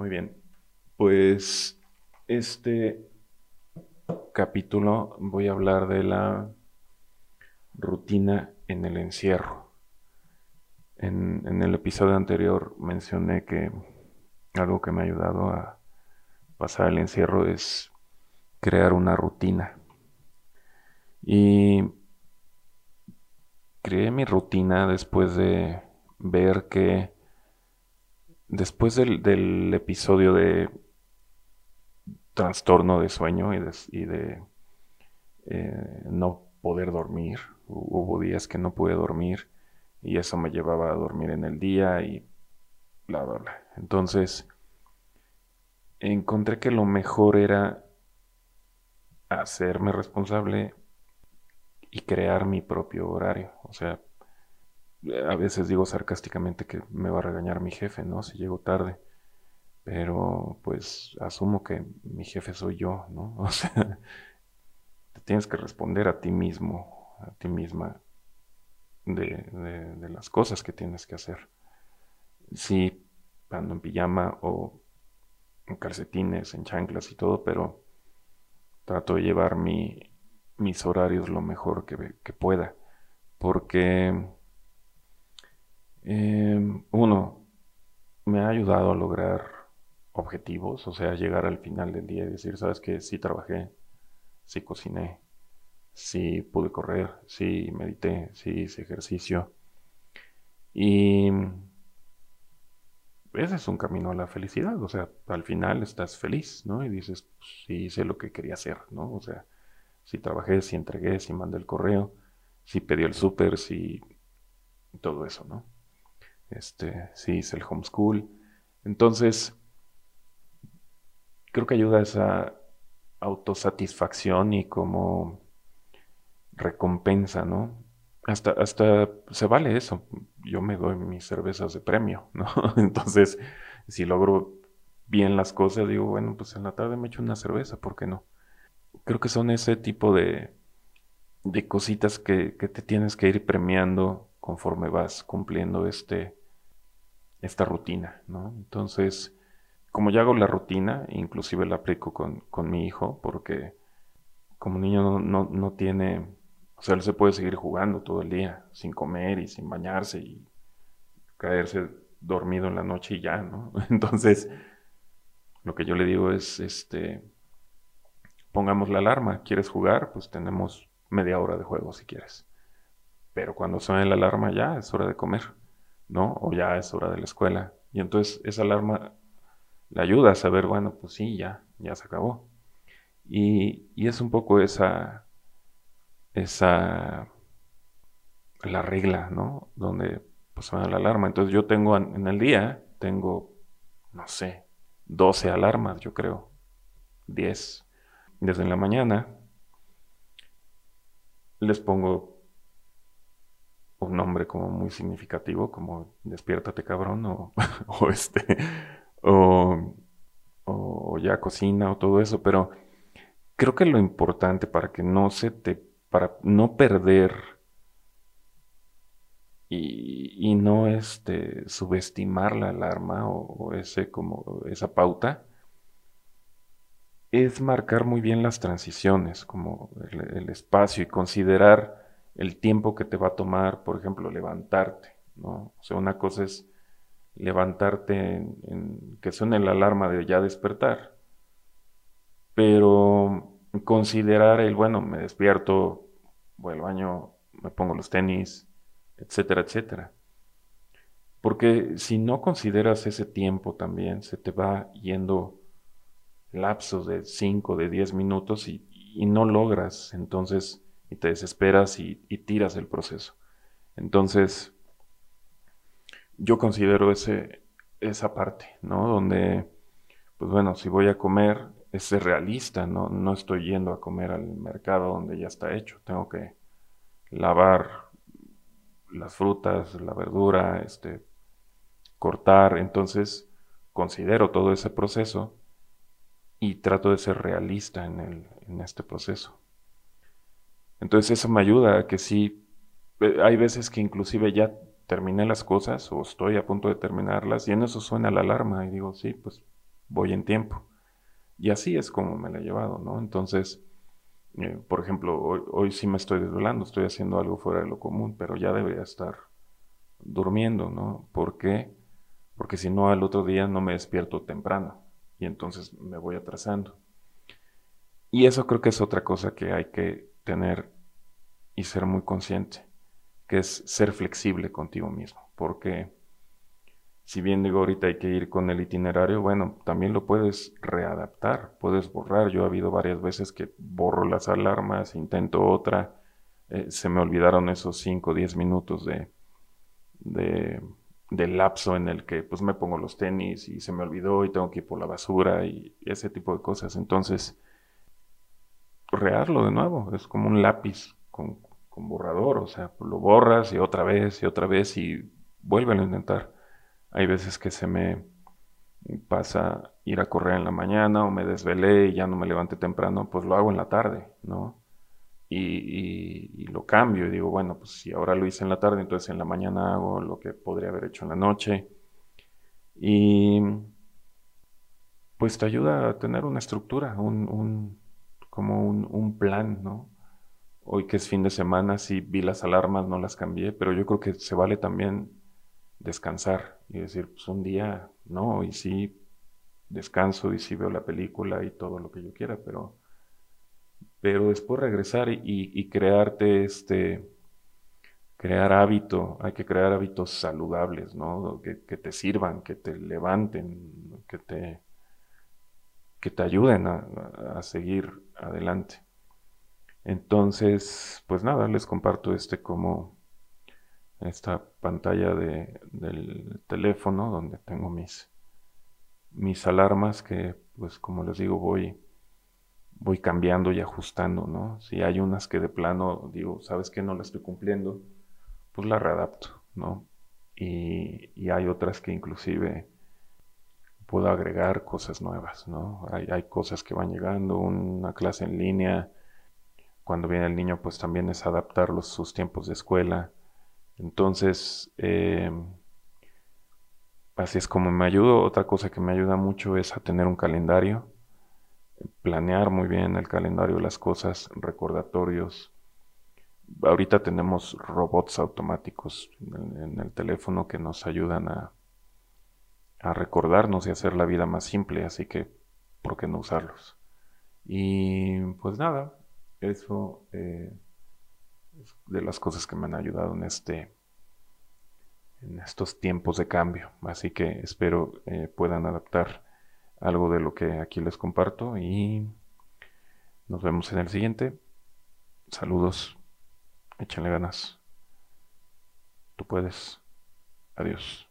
Muy bien. Pues este capítulo voy a hablar de la rutina en el encierro. En, el episodio anterior mencioné que algo que me ha ayudado a pasar el encierro es crear una rutina. Y creé mi rutina después de ver que después del, episodio de trastorno de sueño y de, eh, no poder dormir, hubo días que no pude dormir y eso me llevaba a dormir en el día y bla, bla, bla. Entonces, encontré que lo mejor era hacerme responsable y crear mi propio horario. O sea, a veces digo sarcásticamente que me va a regañar mi jefe, ¿no? Si llego tarde. Pero pues asumo que mi jefe soy yo, ¿no? O sea, te tienes que responder a ti mismo, a ti misma, de, de las cosas que tienes que hacer. Sí, ando en pijama o en calcetines, en chanclas y todo, pero trato de llevar mi, mis horarios lo mejor que, pueda. Porque, em, uno, me ha ayudado a lograr objetivos, o sea, llegar al final del día y decir, sabes que sí trabajé, sí cociné, sí pude correr, sí medité, sí hice ejercicio. Y ese es un camino a la felicidad, o sea, al final estás feliz, ¿no? Y dices, pues, sí hice lo que quería hacer, ¿no? O sea, si trabajé, si entregué, si mandé el correo, si pedí el súper, si todo eso, ¿no? Este, si hice el homeschool. Entonces, creo que ayuda a esa autosatisfacción y como recompensa, ¿no? Hasta, hasta se vale eso. Yo me doy mis cervezas de premio, ¿no? Entonces, si logro bien las cosas, digo, bueno, pues en la tarde me echo una cerveza, ¿por qué no? Creo que son ese tipo de, de cositas que, que, te tienes que ir premiando conforme vas cumpliendo este, esta rutina, ¿no? Entonces, como ya hago la rutina, inclusive la aplico con, con mi hijo, porque como niño no, no, no tiene o sea, él se puede seguir jugando todo el día, sin comer y sin bañarse y caerse dormido en la noche y ya, ¿no? Entonces, lo que yo le digo es, este, pongamos la alarma, ¿quieres jugar? Pues tenemos media hora de juego si quieres. Pero cuando suene la alarma ya es hora de comer, ¿no? O ya es hora de la escuela. Y entonces esa alarma le ayuda a saber, bueno, pues sí, ya, ya se acabó. Y, y es un poco esa, esa la regla, ¿no? Donde pues suena la alarma. Entonces yo tengo en el día, tengo, no sé, 12 alarmas, yo creo, 10. Desde la mañana les pongo como muy significativo, como despiértate cabrón, o, o este, o, o ya cocina, o todo eso, pero creo que lo importante para que no se te para no perder y, no este, subestimar la alarma o, ese, como, esa pauta, es marcar muy bien las transiciones, como el, espacio y considerar el tiempo que te va a tomar, por ejemplo, levantarte, ¿no? O sea, una cosa es levantarte en que suene la alarma de ya despertar, pero considerar el, bueno, me despierto, voy al baño, me pongo los tenis, etcétera, etcétera. Porque si no consideras ese tiempo también, se te va yendo lapsos de 5, de 10 minutos y, no logras, entonces, y te desesperas y, tiras el proceso. Entonces, yo considero ese, esa parte, ¿no? Donde, pues bueno, si voy a comer, es ser realista, ¿no? no estoy yendo a comer al mercado donde ya está hecho, tengo que lavar las frutas, la verdura, este, cortar, entonces considero todo ese proceso y trato de ser realista en, el, en este proceso. Entonces eso me ayuda a que sí, eh, hay veces que inclusive ya terminé las cosas o estoy a punto de terminarlas y en eso suena la alarma y digo, sí, pues voy en tiempo. Y así es como me la he llevado, ¿no? Entonces, eh, por ejemplo, hoy, hoy, sí me estoy desvelando, estoy haciendo algo fuera de lo común, pero ya debería estar durmiendo, ¿no? ¿Por qué? Porque si no, al otro día no me despierto temprano y entonces me voy atrasando. Y eso creo que es otra cosa que hay que tener y ser muy consciente, que es ser flexible contigo mismo, porque si bien digo ahorita hay que ir con el itinerario, bueno, también lo puedes readaptar, puedes borrar. Yo ha habido varias veces que borro las alarmas, intento otra, eh, se me olvidaron esos 5 o 10 minutos de, de, de, lapso en el que pues me pongo los tenis y se me olvidó y tengo que ir por la basura y, ese tipo de cosas. Entonces, rearlo de nuevo, es como un lápiz con, con borrador, o sea, lo borras y otra vez y otra vez y vuelve a intentar. Hay veces que se me pasa ir a correr en la mañana o me desvelé y ya no me levanté temprano, pues lo hago en la tarde, ¿no? Y, lo cambio y digo, bueno, pues si ahora lo hice en la tarde, entonces en la mañana hago lo que podría haber hecho en la noche. Y pues te ayuda a tener una estructura, un, como un, un plan, ¿no? Hoy que es fin de semana, sí vi las alarmas, no las cambié, pero yo creo que se vale también descansar y decir, pues un día no, y sí descanso y sí veo la película y todo lo que yo quiera, pero, pero después regresar y, crearte este, crear hábito, hay que crear hábitos saludables, ¿no? Que, te sirvan, que te levanten, que te, que te ayuden a, a seguir adelante. Entonces, pues nada, les comparto este como esta pantalla de, del teléfono donde tengo mis, mis alarmas que pues como les digo voy, voy cambiando y ajustando, ¿no? Si hay unas que de plano digo, ¿sabes que no la estoy cumpliendo? Pues la readapto, ¿no? Y, y hay otras que inclusive puedo agregar cosas nuevas, ¿no? Hay, hay cosas que van llegando, una clase en línea, cuando viene el niño pues también es adaptar los, sus tiempos de escuela, entonces, eh, así es como me ayudo. Otra cosa que me ayuda mucho es a tener un calendario, planear muy bien el calendario, las cosas, recordatorios. Ahorita tenemos robots automáticos en, el teléfono que nos ayudan a, a, recordarnos y hacer la vida más simple, así que, ¿por qué no usarlos? Y pues nada, eso... Eh, de las cosas que me han ayudado en este en estos tiempos de cambio. Así que espero eh, puedan adaptar algo de lo que aquí les comparto y nos vemos en el siguiente. Saludos, échenle ganas. Tú puedes. Adiós.